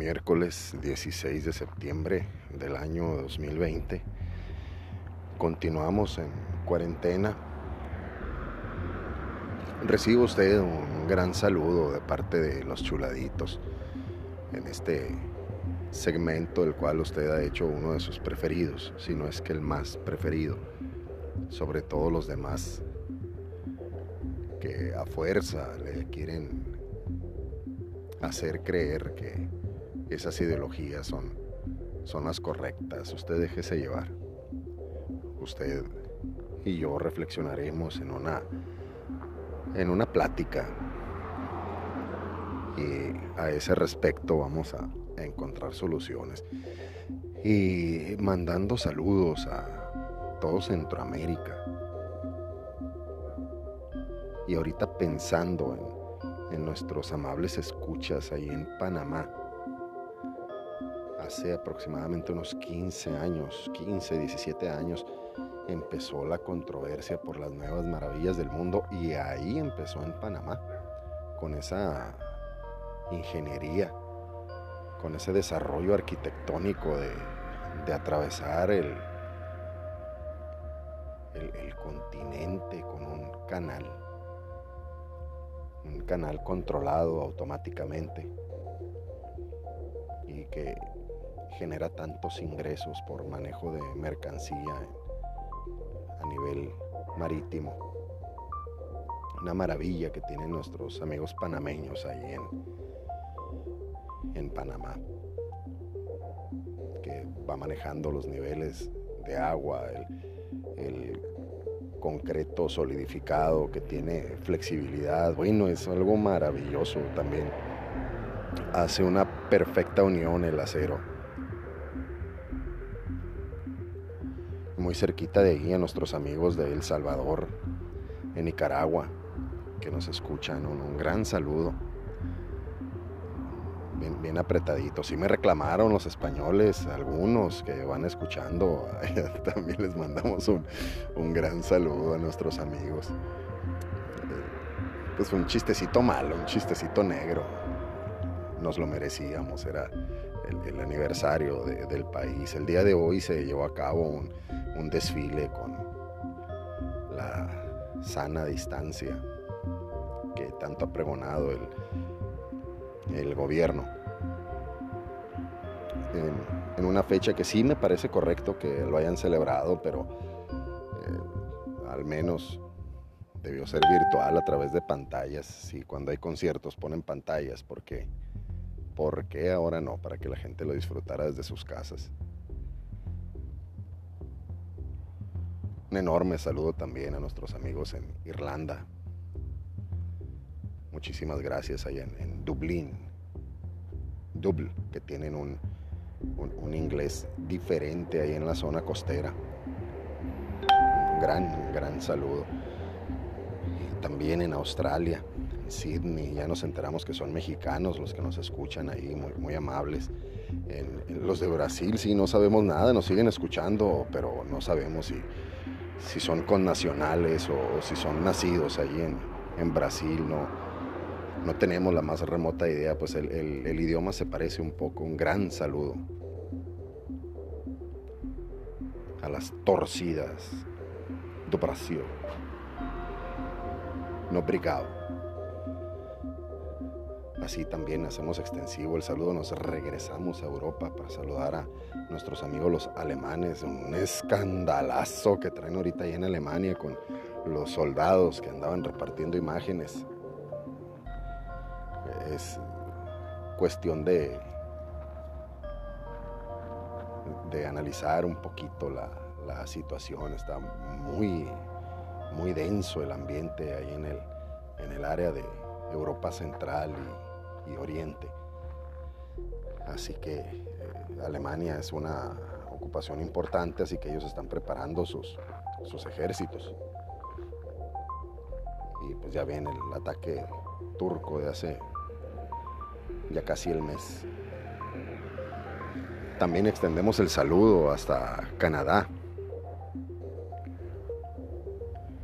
miércoles 16 de septiembre del año 2020. Continuamos en cuarentena. Recibo usted un gran saludo de parte de los chuladitos en este segmento del cual usted ha hecho uno de sus preferidos, si no es que el más preferido, sobre todos los demás que a fuerza le quieren hacer creer que esas ideologías son, son las correctas. Usted déjese llevar. Usted y yo reflexionaremos en una, en una plática. Y a ese respecto vamos a, encontrar soluciones. Y mandando saludos a todo Centroamérica. Y ahorita pensando en en nuestros amables escuchas ahí en Panamá. Hace aproximadamente unos 15 años, 15, 17 años, empezó la controversia por las nuevas maravillas del mundo y ahí empezó en Panamá, con esa ingeniería, con ese desarrollo arquitectónico de, atravesar el, el continente con un canal un canal controlado automáticamente y que genera tantos ingresos por manejo de mercancía a nivel marítimo. Una maravilla que tienen nuestros amigos panameños ahí en, Panamá, que va manejando los niveles de agua, el concreto solidificado, que tiene flexibilidad. Bueno, es algo maravilloso también. Hace una perfecta unión el acero. Muy cerquita de ahí a nuestros amigos de El Salvador, en Nicaragua, que nos escuchan. un gran saludo bien, apretaditos. Sí me reclamaron los españoles, algunos que van escuchando. También les mandamos un, gran saludo a nuestros amigos. Eh, pues un chistecito malo, un chistecito negro. Nos lo merecíamos, era el, aniversario del país. El día de hoy se llevó a cabo un, un desfile con la sana distancia que tanto ha pregonado el, el gobierno en, una fecha que sí me parece correcto que lo hayan celebrado, pero eh, al menos debió ser virtual a través de pantallas. Si cuando hay conciertos ponen pantallas, ¿por qué? ¿Por qué ahora no? Para que la gente lo disfrutara desde sus casas. Un enorme saludo también a nuestros amigos en Irlanda. Muchísimas gracias allá en, Dublín, Dublín, que tienen un, un, inglés diferente ahí en la zona costera. Un gran, gran saludo. También en Australia, en Sydney, ya nos enteramos que son mexicanos los que nos escuchan ahí, muy, muy amables. Los de Brasil sí no sabemos nada, nos siguen escuchando, pero no sabemos si, si son connacionales o si son nacidos ahí en, en Brasil, no, no tenemos la más remota idea, pues el, idioma se parece un poco. Un gran saludo a las torcidas do Brasil. No brigado. Así también hacemos extensivo el saludo, nos regresamos a Europa para saludar a nuestros amigos los alemanes, un escandalazo que traen ahorita ahí en Alemania con los soldados que andaban repartiendo imágenes es cuestión de, de analizar un poquito la, situación. Está muy, muy denso el ambiente ahí en el, en el área de Europa Central y, Oriente. Así que eh, Alemania es una ocupación importante, así que ellos están preparando sus, sus ejércitos. Y pues ya viene el ataque turco de hace ya casi el mes. También extendemos el saludo hasta Canadá,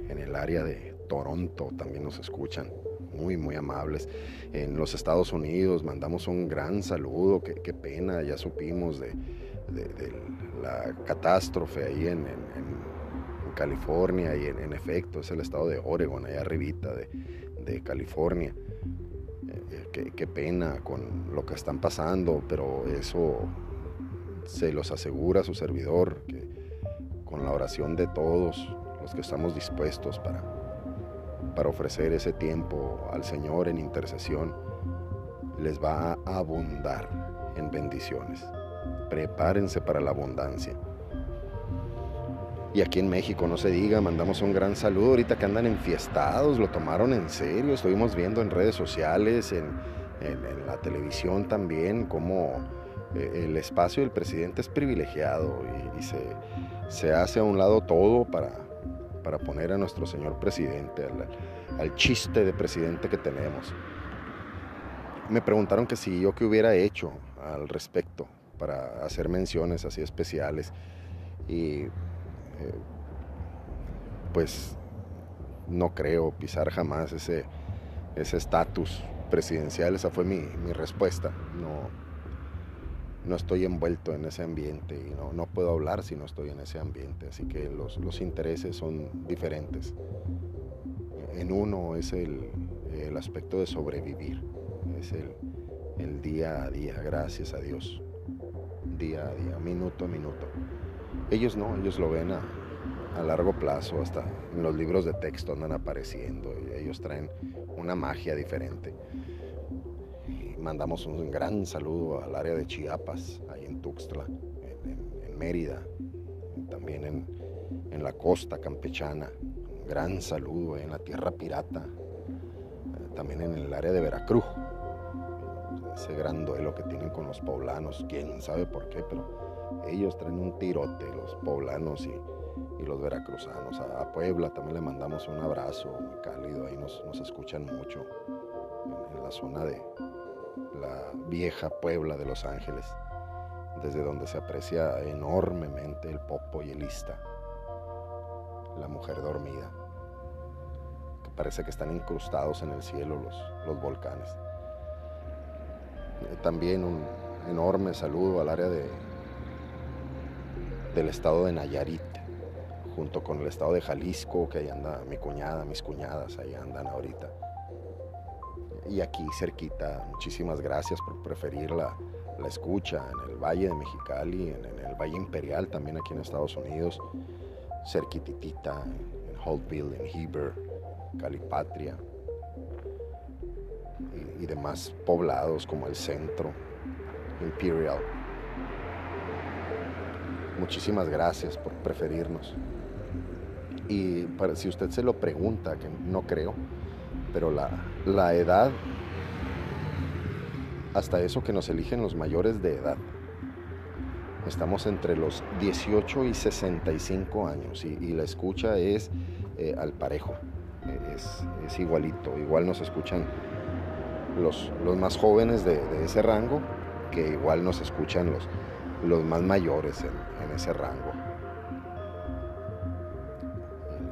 en el área de Toronto también nos escuchan. Muy, muy amables. En los Estados Unidos mandamos un gran saludo, qué, pena, ya supimos de, la catástrofe ahí en, California y en, efecto es el estado de Oregon, allá arribita de, California. Eh, qué, qué pena con lo que están pasando, pero eso se los asegura su servidor, que con la oración de todos los que estamos dispuestos para, para ofrecer ese tiempo al Señor en intercesión, les va a abundar en bendiciones. Prepárense para la abundancia. Y aquí en México, no se diga, mandamos un gran saludo. Ahorita que andan enfiestados, lo tomaron en serio. Estuvimos viendo en redes sociales, en, la televisión también, cómo eh, el espacio del presidente es privilegiado y, se, hace a un lado todo para, para poner a nuestro señor presidente, al, chiste de presidente que tenemos. Me preguntaron que si yo qué hubiera hecho al respecto para hacer menciones así especiales y eh, pues no creo pisar jamás ese estatus presidencial, esa fue mi, mi respuesta. No, no estoy envuelto en ese ambiente y no, puedo hablar si no estoy en ese ambiente. Así que los, intereses son diferentes. En uno es el, aspecto de sobrevivir, es el, día a día, gracias a Dios, día a día, minuto a minuto. Ellos no, ellos lo ven a, a largo plazo, hasta en los libros de texto andan apareciendo, y ellos traen una magia diferente mandamos un gran saludo al área de Chiapas, ahí en Tuxtla, en, Mérida, también en, la costa campechana. Un gran saludo en la tierra pirata, eh, también en el área de Veracruz. Ese gran duelo que tienen con los poblanos, quién sabe por qué, pero ellos traen un tirote, los poblanos y, los veracruzanos. A, Puebla también le mandamos un abrazo muy cálido, ahí nos, escuchan mucho en la zona de, la vieja Puebla de Los Ángeles, desde donde se aprecia enormemente el popo y el ista, la mujer dormida, que parece que están incrustados en el cielo los, los volcanes. Eh, también un enorme saludo al área de, del estado de Nayarit, junto con el estado de Jalisco, que ahí anda mi cuñada, mis cuñadas, ahí andan ahorita y aquí cerquita. Muchísimas gracias por preferir la, escucha en el Valle de Mexicali, en, el Valle Imperial también aquí en Estados Unidos, cerquititita, en Holtville, en Heber, Calipatria y, y demás poblados como el centro, Imperial. Muchísimas gracias por preferirnos. Y para, si usted se lo pregunta, que no creo, pero la, edad, hasta eso que nos eligen los mayores de edad. Estamos entre los 18 y 65 años y, la escucha es eh, al parejo, es, igualito. Igual nos escuchan los, los más jóvenes de, ese rango que igual nos escuchan los, los más mayores en ese rango.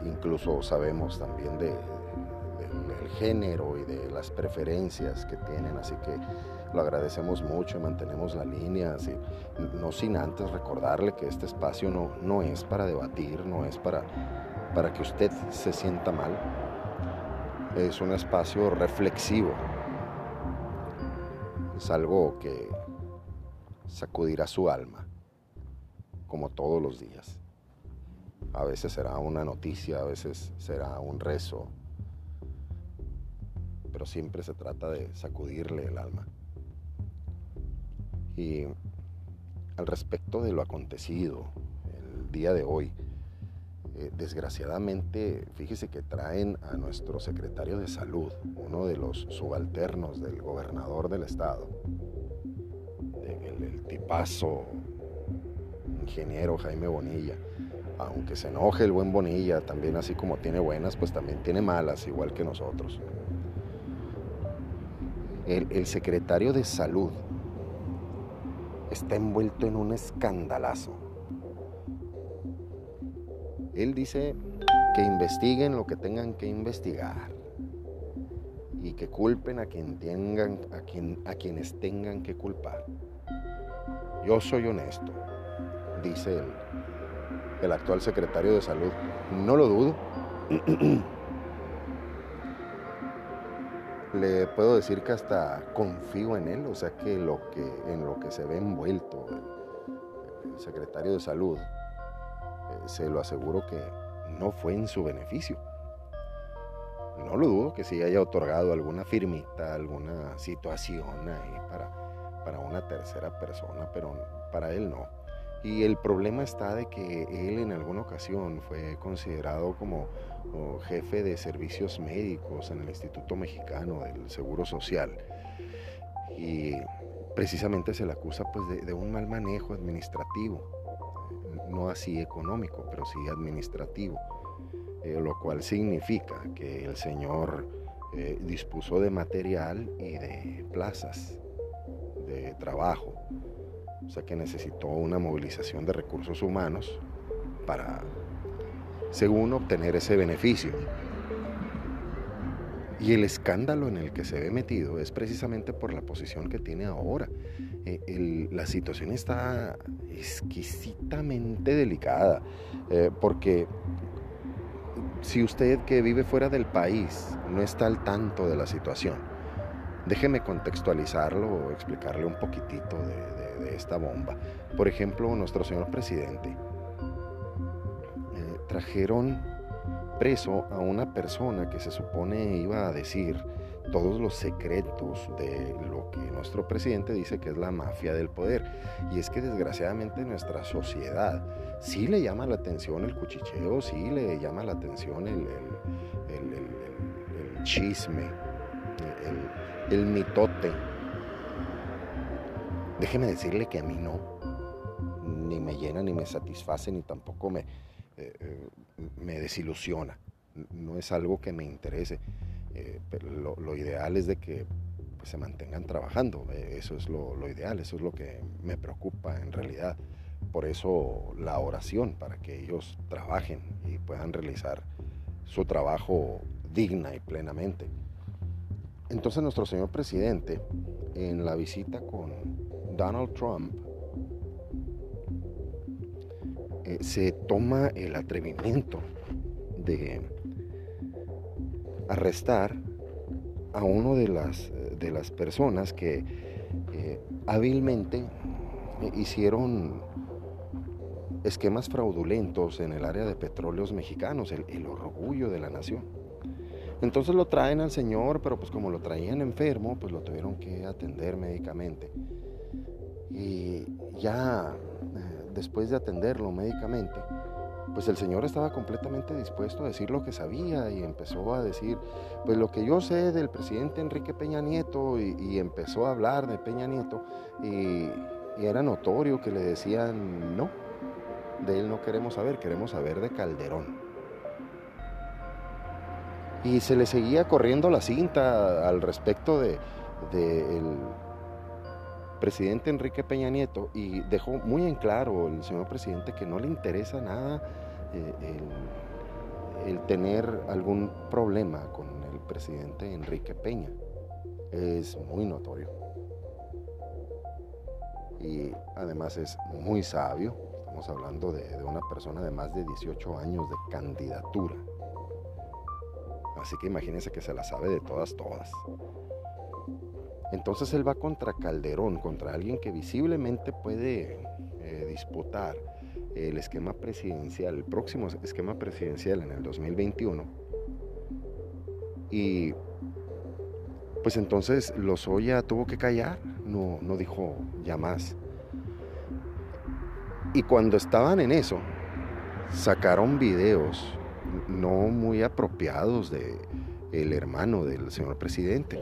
Incluso sabemos también de, género y de las preferencias que tienen, así que lo agradecemos mucho y mantenemos la línea, así, no sin antes recordarle que este espacio no, no es para debatir, no es para, para que usted se sienta mal, es un espacio reflexivo, es algo que sacudirá su alma, como todos los días. A veces será una noticia, a veces será un rezo, pero siempre se trata de sacudirle el alma. Y al respecto de lo acontecido el día de hoy, eh, desgraciadamente, fíjese que traen a nuestro secretario de salud, uno de los subalternos del gobernador del estado, el, el tipazo ingeniero Jaime Bonilla. Aunque se enoje el buen Bonilla, también así como tiene buenas, pues también tiene malas, igual que nosotros el, secretario de salud está envuelto en un escandalazo. Él dice que investiguen lo que tengan que investigar y que culpen a quien tengan, a quien, a quienes tengan que culpar. Yo soy honesto, dice el, el actual secretario de salud. No lo dudo. Le puedo decir que hasta confío en él, o sea que, en lo que se ve envuelto el, secretario de salud, eh, se lo aseguro que no fue en su beneficio. No lo dudo que sí haya otorgado alguna firmita, alguna situación ahí para, para una tercera persona, pero para él no. Y el problema está de que él en alguna ocasión fue considerado como, jefe de servicios médicos en el Instituto Mexicano del Seguro Social. Y precisamente se le acusa pues, de, un mal manejo administrativo, no así económico, pero sí administrativo, eh, lo cual significa que el señor eh, dispuso de material y de plazas de trabajo o sea que necesitó una movilización de recursos humanos para, según, obtener ese beneficio. Y el escándalo en el que se ve metido es precisamente por la posición que tiene ahora. Eh, la situación está exquisitamente delicada, eh, porque si usted que vive fuera del país no está al tanto de la situación, déjeme contextualizarlo o explicarle un poquitito de esta bomba. Por ejemplo, nuestro señor presidente eh, trajeron preso a una persona que se supone iba a decir todos los secretos de lo que nuestro presidente dice que es la mafia del poder. Y es que desgraciadamente nuestra sociedad sí le llama la atención el cuchicheo, sí le llama la atención el, el chisme, el mitote Déjeme decirle que a mí no, ni me llena, ni me satisface, ni tampoco me, eh, eh, me desilusiona. No es algo que me interese. Eh, lo, ideal es de que pues, se mantengan trabajando. eso es lo, lo, ideal, eso es lo que me preocupa en realidad. Por eso la oración, para que ellos trabajen y puedan realizar su trabajo digna y plenamente. Entonces nuestro señor presidente, en la visita con Donald Trump, eh, se toma el atrevimiento de arrestar a uno de las, de las personas que eh, hábilmente hicieron esquemas fraudulentos en el área de petróleos mexicanos, el orgullo de la nación. Entonces lo traen al señor, pero pues como lo traían enfermo, pues lo tuvieron que atender médicamente. Y ya eh, después de atenderlo médicamente, pues el señor estaba completamente dispuesto a decir lo que sabía y empezó a decir, pues lo que yo sé del presidente Enrique Peña Nieto y, empezó a hablar de Peña Nieto y, era notorio que le decían, no, de él no queremos saber, queremos saber de Calderón y se le seguía corriendo la cinta al respecto de, presidente Enrique Peña Nieto y dejó muy en claro el señor presidente que no le interesa nada eh, el, tener algún problema con el presidente Enrique Peña. Es muy notorio. Y además es muy sabio. Estamos hablando de, de una persona de más de 18 años de candidatura. Así que imagínense que se la sabe de todas, todas. Entonces él va contra Calderón, contra alguien que visiblemente puede eh, disputar el esquema presidencial, el próximo esquema presidencial en el 2021. Y pues entonces Lozoya tuvo que callar, no, no dijo ya más. Y cuando estaban en eso, sacaron videos no muy apropiados de el hermano del señor presidente,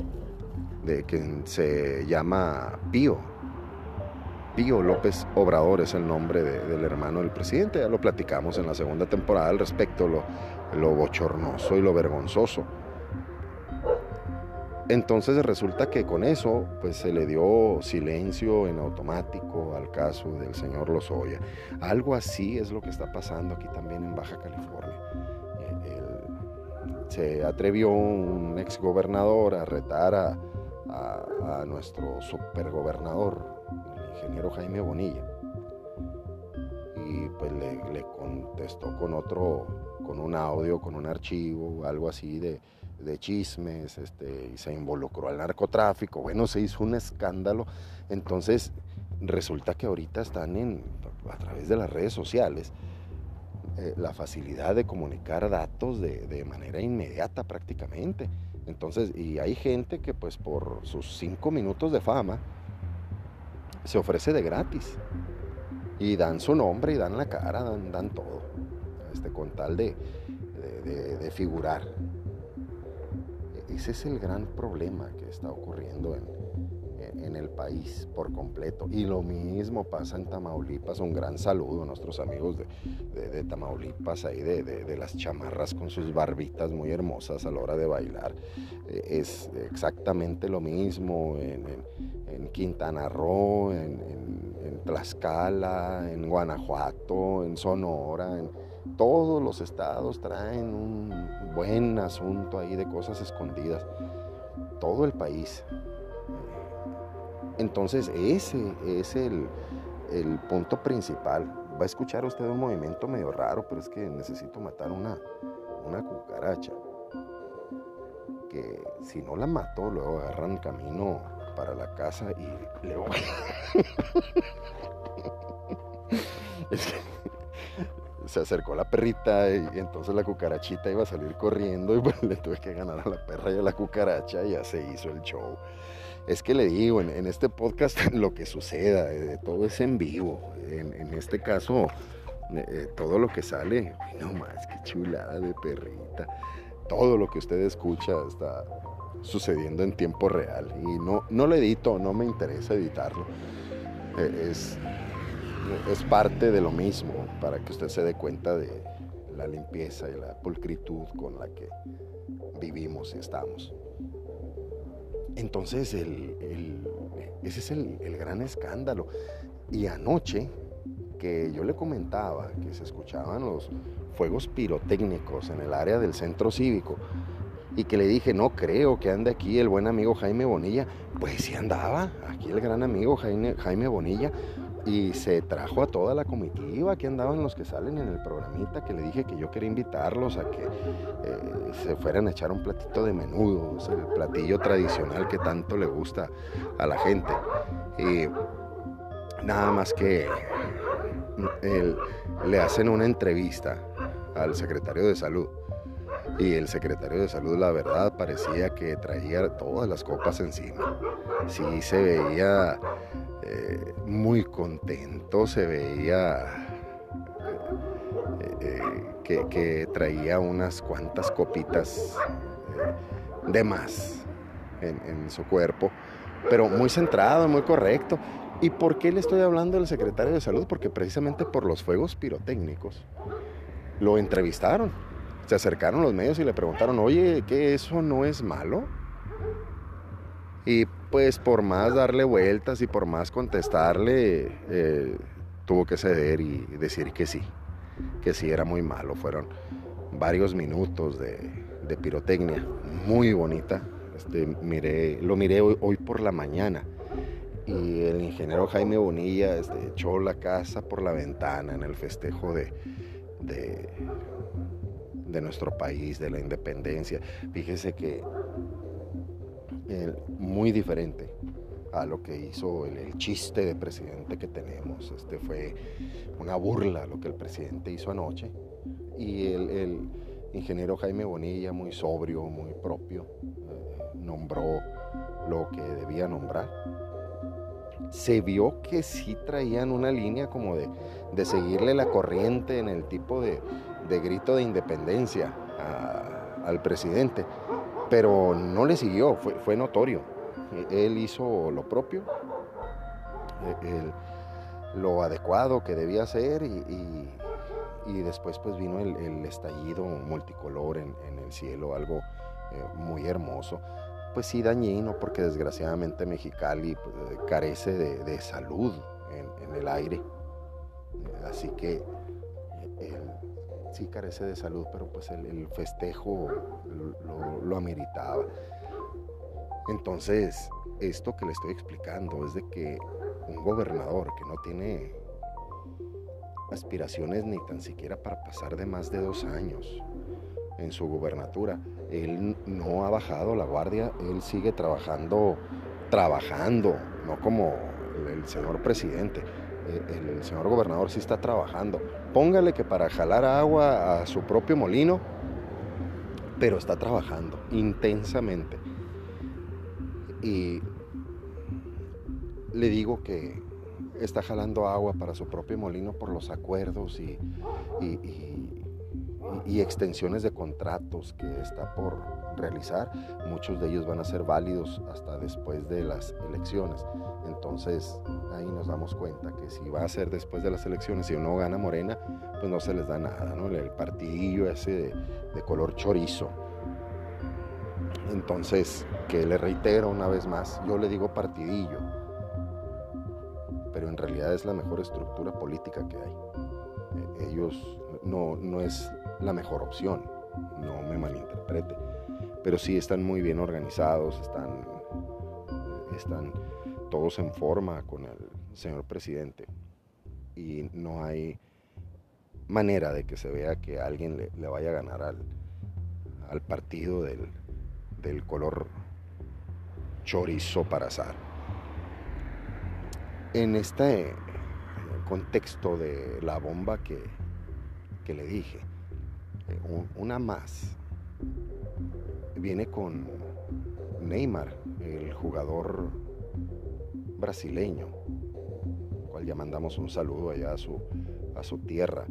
de quien se llama Pío. Pío López Obrador es el nombre del hermano del presidente, ya lo platicamos en la segunda temporada al respecto, lo, lo bochornoso y lo vergonzoso. Entonces resulta que con eso pues se le dio silencio en automático al caso del señor Lozoya. Algo así es lo que está pasando aquí también en Baja California se atrevió un ex gobernador a retar a, a, nuestro supergobernador, el ingeniero Jaime Bonilla. Y pues le, contestó con otro, con un audio, con un archivo, algo así de, de chismes, este, y se involucró al narcotráfico. Bueno, se hizo un escándalo. Entonces, resulta que ahorita están en, a través de las redes sociales eh, la facilidad de comunicar datos de, de, manera inmediata prácticamente. Entonces, y hay gente que pues por sus cinco minutos de fama se ofrece de gratis. Y dan su nombre y dan la cara, dan, dan todo. Este, con tal de, de, de figurar. Ese es el gran problema que está ocurriendo en, en el país por completo. Y lo mismo pasa en Tamaulipas. Un gran saludo a nuestros amigos de, Tamaulipas, ahí de, las chamarras con sus barbitas muy hermosas a la hora de bailar. Eh, es exactamente lo mismo en, Quintana Roo, en, Tlaxcala, en Guanajuato, en Sonora, en todos los estados traen un buen asunto ahí de cosas escondidas. Todo el país. Entonces ese es el, punto principal. Va a escuchar usted un movimiento medio raro, pero es que necesito matar una, una cucaracha. Que si no la mato, luego agarran camino para la casa y le se acercó la perrita y, entonces la cucarachita iba a salir corriendo y pues le tuve que ganar a la perra y a la cucaracha y ya se hizo el show. Es que le digo, en, este podcast lo que suceda, eh, todo es en vivo. En, este caso, eh, eh, todo lo que sale, no más, que chulada de perrita. Todo lo que usted escucha está sucediendo en tiempo real. Y no, no lo edito, no me interesa editarlo. es, es parte de lo mismo, para que usted se dé cuenta de la limpieza y la pulcritud con la que vivimos y estamos. Entonces, ese es el, gran escándalo. Y anoche, que yo le comentaba que se escuchaban los fuegos pirotécnicos en el área del centro cívico, y que le dije, no creo que ande aquí el buen amigo Jaime Bonilla, pues sí andaba, aquí el gran amigo Jaime, Jaime Bonilla, y se trajo a toda la comitiva, que andaban los que salen en el programita, que le dije que yo quería invitarlos a que eh, se fueran a echar un platito de menudo, el platillo tradicional que tanto le gusta a la gente. Y nada más que le hacen una entrevista al secretario de salud. Y el secretario de salud, la verdad, parecía que traía todas las copas encima. Sí se veía eh, muy contento, se veía eh, eh, que, traía unas cuantas copitas de más en, su cuerpo, pero muy centrado, muy correcto. ¿Y por qué le estoy hablando del secretario de salud? Porque precisamente por los fuegos pirotécnicos lo entrevistaron. Se acercaron los medios y le preguntaron, oye, ¿qué eso no es malo? Y pues por más darle vueltas y por más contestarle, eh, tuvo que ceder y decir que sí, que sí era muy malo. Fueron varios minutos de, pirotecnia, muy bonita. Este, lo miré hoy, por la mañana y el ingeniero Jaime Bonilla este, echó la casa por la ventana en el festejo de, de, de nuestro país, de la independencia. Fíjese que muy diferente a lo que hizo el, chiste de presidente que tenemos. Este fue una burla lo que el presidente hizo anoche. Y el, ingeniero Jaime Bonilla, muy sobrio, muy propio, eh, nombró lo que debía nombrar. Se vio que sí traían una línea como de, seguirle la corriente en el tipo de, grito de independencia al presidente pero no le siguió, fue, notorio. Él hizo lo propio, lo adecuado que debía hacer y, después pues vino el, estallido multicolor en, el cielo, algo eh, muy hermoso. Pues sí dañino porque desgraciadamente Mexicali pues, carece de, salud en, el aire. Así que sí carece de salud, pero pues el, festejo lo, ameritaba. Entonces, esto que le estoy explicando es de que un gobernador que no tiene aspiraciones ni tan siquiera para pasar de más de dos años en su gubernatura, él no ha bajado la guardia, él sigue trabajando, trabajando, no como el señor presidente el señor gobernador sí está trabajando. Póngale que para jalar agua a su propio molino, pero está trabajando intensamente. Y le digo que está jalando agua para su propio molino por los acuerdos y, extensiones de contratos que está por realizar. Muchos de ellos van a ser válidos hasta después de las elecciones. Entonces ahí nos damos cuenta que si va a ser después de las elecciones y no gana Morena, pues no se les da nada, ¿no? El partidillo ese de, color chorizo. Entonces, que le reitero una vez más, yo le digo partidillo, pero en realidad es la mejor estructura política que hay. Eh, ellos no, no es la mejor opción, no me malinterprete, pero sí están muy bien organizados, están, están todos en forma con el señor presidente y no hay manera de que se vea que alguien le, vaya a ganar al, al partido del, del, color chorizo para azar. En este contexto de la bomba que, que le dije, eh, una más, viene con Neymar, el jugador brasileño, cual ya mandamos un saludo allá a su, a su tierra,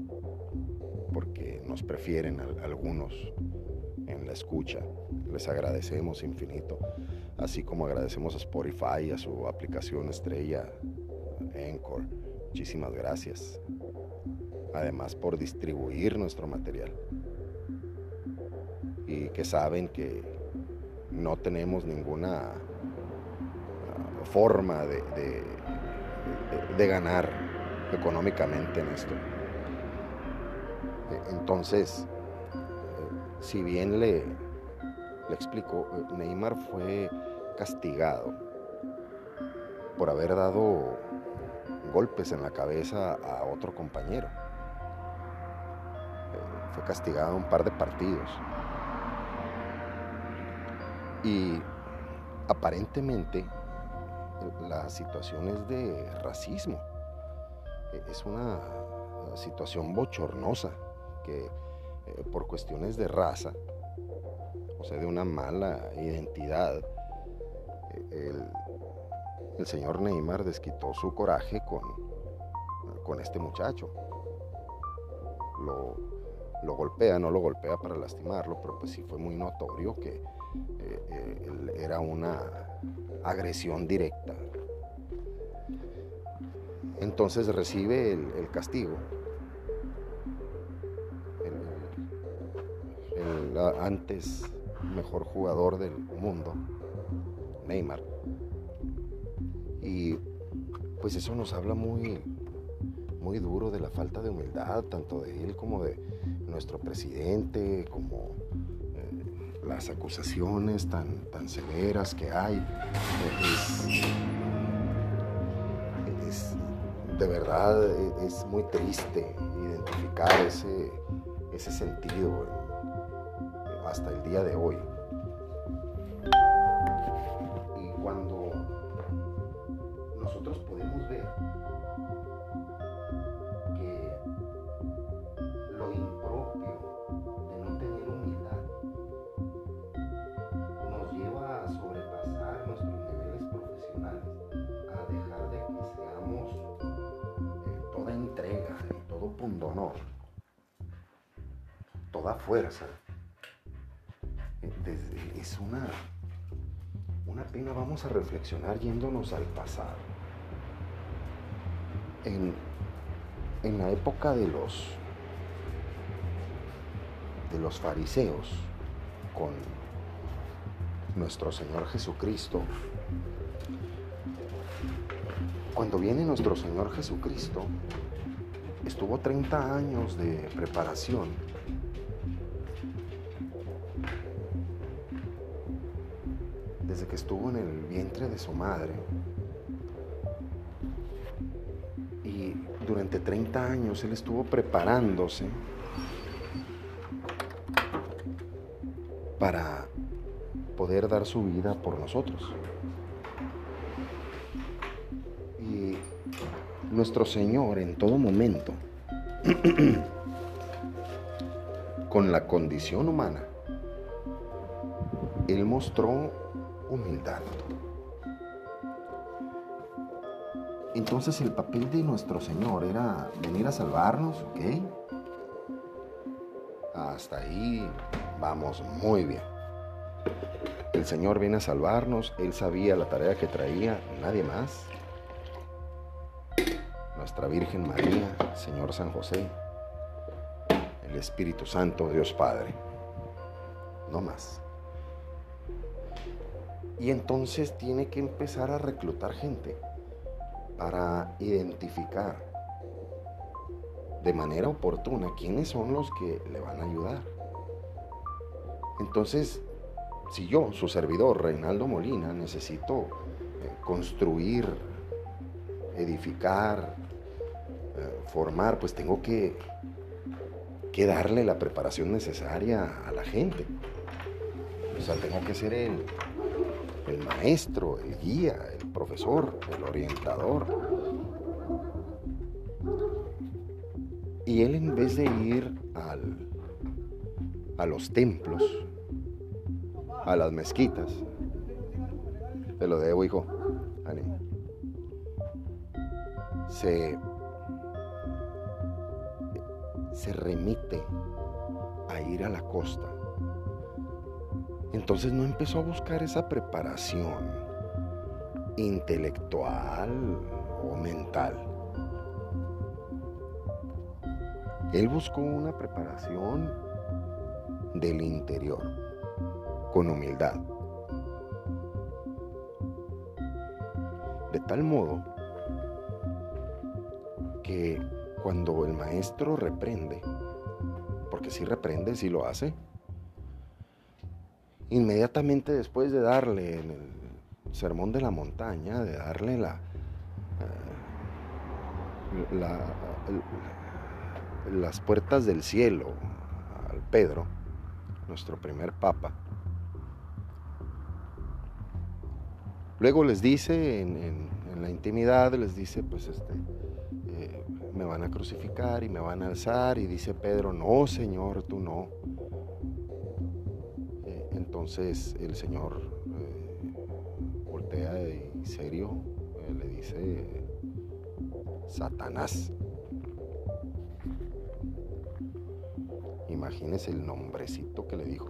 porque nos prefieren algunos en la escucha. Les agradecemos infinito, así como agradecemos a Spotify, a su aplicación estrella, Encore. Muchísimas gracias. Además por distribuir nuestro material. Y que saben que no tenemos ninguna forma de, de, ganar económicamente en esto. E, entonces, eh, si bien le, le explico, eh, Neymar fue castigado por haber dado golpes en la cabeza a otro compañero. Eh, fue castigado un par de partidos. Y aparentemente las situaciones de racismo. E, es una situación bochornosa que eh, por cuestiones de raza, o sea, de una mala identidad, e, el, señor Neymar desquitó su coraje con, con este muchacho. Lo, lo, golpea, no lo golpea para lastimarlo, pero pues sí fue muy notorio que eh, eh, era una agresión directa. Entonces recibe el, castigo. El, antes mejor jugador del mundo, Neymar. Y pues eso nos habla muy, muy duro de la falta de humildad, tanto de él como de nuestro presidente, como las acusaciones tan, tan severas que hay. Es, de verdad es muy triste identificar ese, ese sentido hasta el día de hoy. Toda fuerza. Es una, una pena, vamos a reflexionar yéndonos al pasado. En, en la época de los, de los fariseos, con nuestro Señor Jesucristo, cuando viene nuestro Señor Jesucristo, estuvo 30 años de preparación que estuvo en el vientre de su madre. Y durante 30 años él estuvo preparándose para poder dar su vida por nosotros. Y nuestro Señor en todo momento, con la condición humana, Él mostró humildad. Entonces el papel de nuestro Señor era venir a salvarnos, ¿ok? Hasta ahí vamos muy bien. El Señor viene a salvarnos, Él sabía la tarea que traía, nadie más. Nuestra Virgen María, Señor San José, el Espíritu Santo, Dios Padre. No más. Y entonces tiene que empezar a reclutar gente para identificar de manera oportuna quiénes son los que le van a ayudar. Entonces, si yo, su servidor, Reinaldo Molina, necesito eh, construir, edificar, eh, formar, pues tengo que, que darle la preparación necesaria a la gente. O sea, tengo que ser el, el maestro, el guía, el profesor, el orientador. Y él en vez de ir al, a los templos, a las mezquitas, te lo debo, hijo, se, se remite a ir a la costa entonces no empezó a buscar esa preparación intelectual o mental. Él buscó una preparación del interior, con humildad. De tal modo que cuando el maestro reprende, porque si reprende, si lo hace, inmediatamente después de darle en el sermón de la montaña, de darle eh, las puertas del cielo al Pedro, nuestro primer papa, luego les dice en, la intimidad, les dice, pues este, eh, me van a crucificar y me van a alzar, y dice Pedro, no, Señor, tú no entonces el Señor eh, voltea y serio eh, le dice, Satanás. Imagínese el nombrecito que le dijo.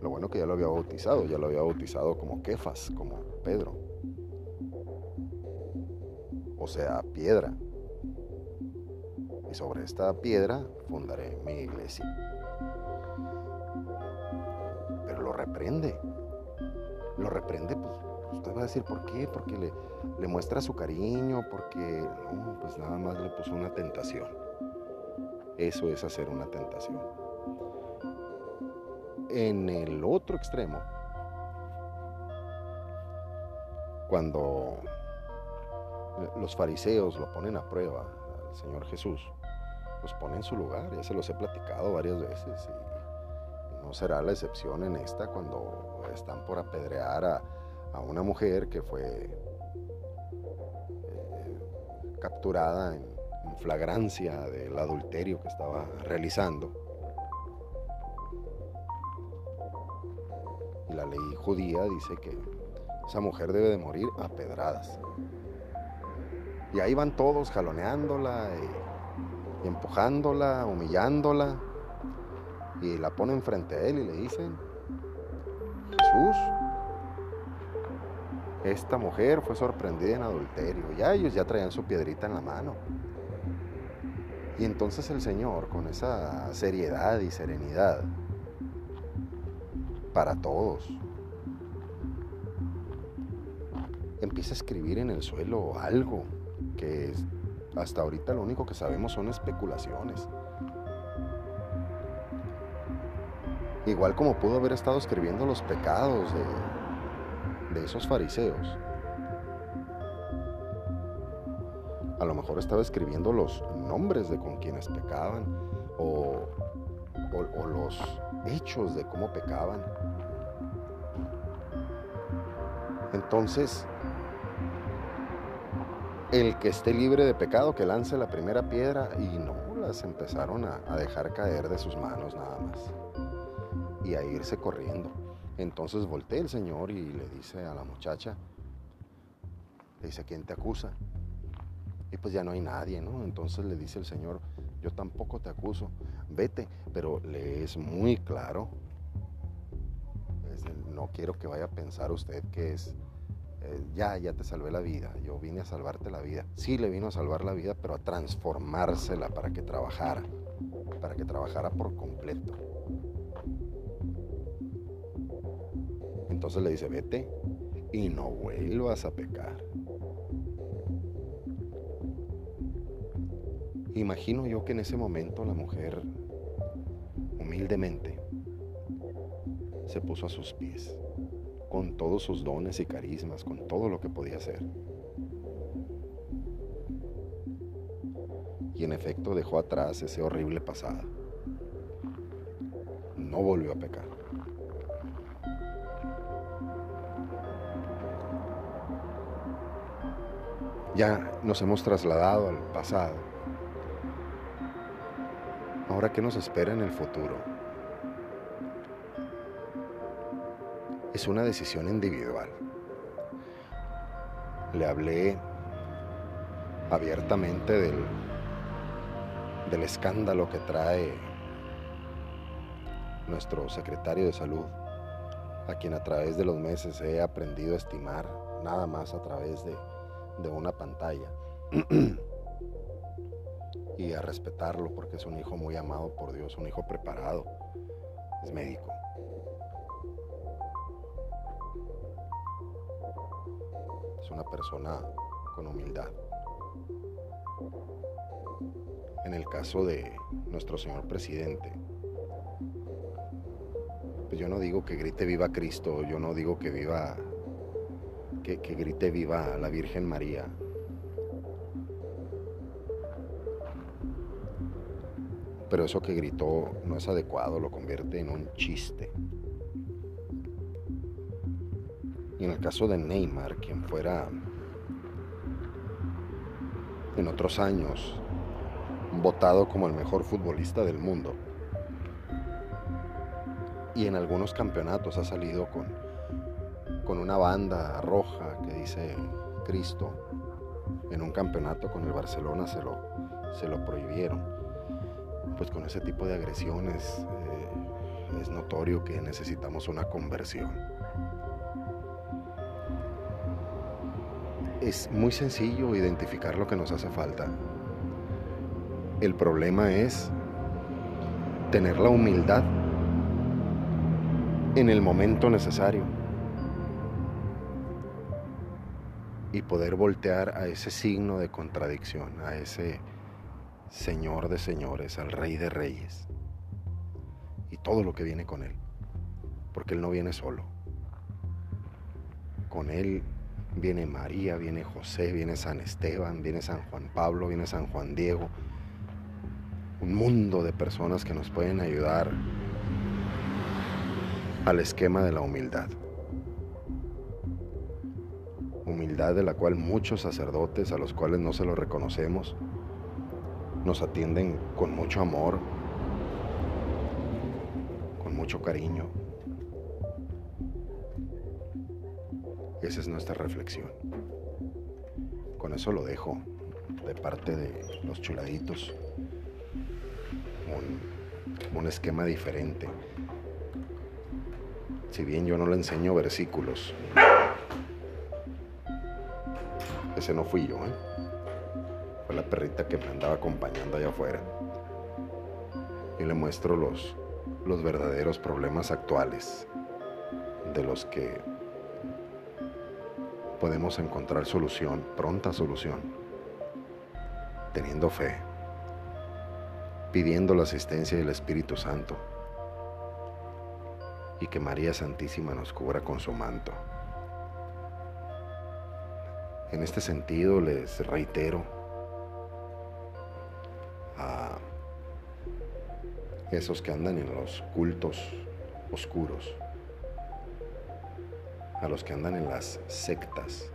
Lo bueno que ya lo había bautizado, ya lo había bautizado como Kefas, como Pedro. O sea, piedra. Y sobre esta piedra fundaré mi iglesia reprende. Lo reprende, pues usted va a decir, ¿por qué? Porque le, muestra su cariño, porque no, pues nada más le puso una tentación. Eso es hacer una tentación. En el otro extremo, cuando los fariseos lo ponen a prueba al Señor Jesús, los pone en su lugar, ya se los he platicado varias veces. No será la excepción en esta cuando están por apedrear a, una mujer que fue eh, capturada en, flagrancia del adulterio que estaba realizando. Y la ley judía dice que esa mujer debe de morir a pedradas. Y ahí van todos jaloneándola y empujándola, humillándola y la ponen frente a él y le dicen, Jesús, esta mujer fue sorprendida en adulterio. Ya ellos ya traían su piedrita en la mano. Y entonces el Señor, con esa seriedad y serenidad, para todos, empieza a escribir en el suelo algo que hasta ahorita lo único que sabemos son especulaciones. Igual como pudo haber estado escribiendo los pecados de, esos fariseos. A lo mejor estaba escribiendo los nombres de con quienes pecaban o los hechos de cómo pecaban. Entonces, el que esté libre de pecado, que lance la primera piedra y no, las empezaron a, dejar caer de sus manos nada más y a irse corriendo. Entonces voltea el Señor y le dice a la muchacha, le dice, ¿quién te acusa? Y pues ya no hay nadie, ¿no? Entonces le dice el Señor, yo tampoco te acuso, vete, pero le es muy claro, no quiero que vaya a pensar usted que es eh, ya, ya te salvé la vida, yo vine a salvarte la vida. Sí, le vino a salvar la vida, pero a transformársela para que trabajara, para que trabajara por completo. Entonces le dice, vete y no vuelvas a pecar. Imagino yo que en ese momento la mujer, humildemente, se puso a sus pies con todos sus dones y carismas, con todo lo que podía hacer. Y en efecto dejó atrás ese horrible pasado. No volvió a pecar. Ya nos hemos trasladado al pasado. Ahora, ¿qué nos espera en el futuro? es una decisión individual. Le hablé abiertamente del, del escándalo que trae nuestro secretario de salud, a quien a través de los meses he aprendido a estimar nada más a través de, de una pantalla y a respetarlo porque es un hijo muy amado por Dios, un hijo preparado, es médico. una persona con humildad. En el caso de nuestro señor presidente, pues yo no digo que grite viva Cristo, yo no digo que viva, que, que grite viva la Virgen María. Pero eso que gritó no es adecuado, lo convierte en un chiste. Y en el caso de Neymar, quien fuera en otros años votado como el mejor futbolista del mundo, y en algunos campeonatos ha salido con, con una banda roja que dice Cristo. En un campeonato con el Barcelona se lo, se lo prohibieron. Pues con ese tipo de agresiones eh, es notorio que necesitamos una conversión. es muy sencillo identificar lo que nos hace falta. El problema es tener la humildad en el momento necesario y poder voltear a ese signo de contradicción, a ese Señor de señores, al Rey de reyes y todo lo que viene con Él, porque Él no viene solo. Con Él Viene María, viene José, viene San Esteban, viene San Juan Pablo, viene San Juan Diego. Un mundo de personas que nos pueden ayudar al esquema de la humildad. Humildad de la cual muchos sacerdotes a los cuales no se lo reconocemos nos atienden con mucho amor, con mucho cariño. Esa es nuestra reflexión. Con eso lo dejo de parte de los chuladitos. Un, un esquema diferente. Si bien yo no le enseño versículos, no fui yo, ¿eh? Fue la perrita que me andaba acompañando allá afuera. Y le muestro los, los verdaderos problemas actuales de los que podemos encontrar solución, pronta solución, teniendo fe, pidiendo la asistencia del Espíritu Santo y que María Santísima nos cubra con su manto. En este sentido les reitero a esos que andan en los cultos oscuros, a los que andan en las sectas,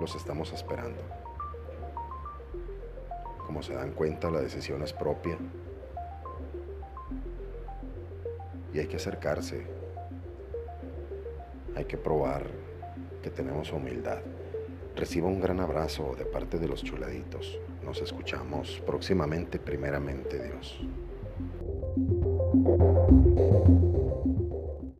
los estamos esperando. Como se dan cuenta, la decisión es propia y hay que acercarse, hay que probar que tenemos humildad. Reciba un gran abrazo de parte de los chuladitos. Nos escuchamos próximamente, primeramente Dios.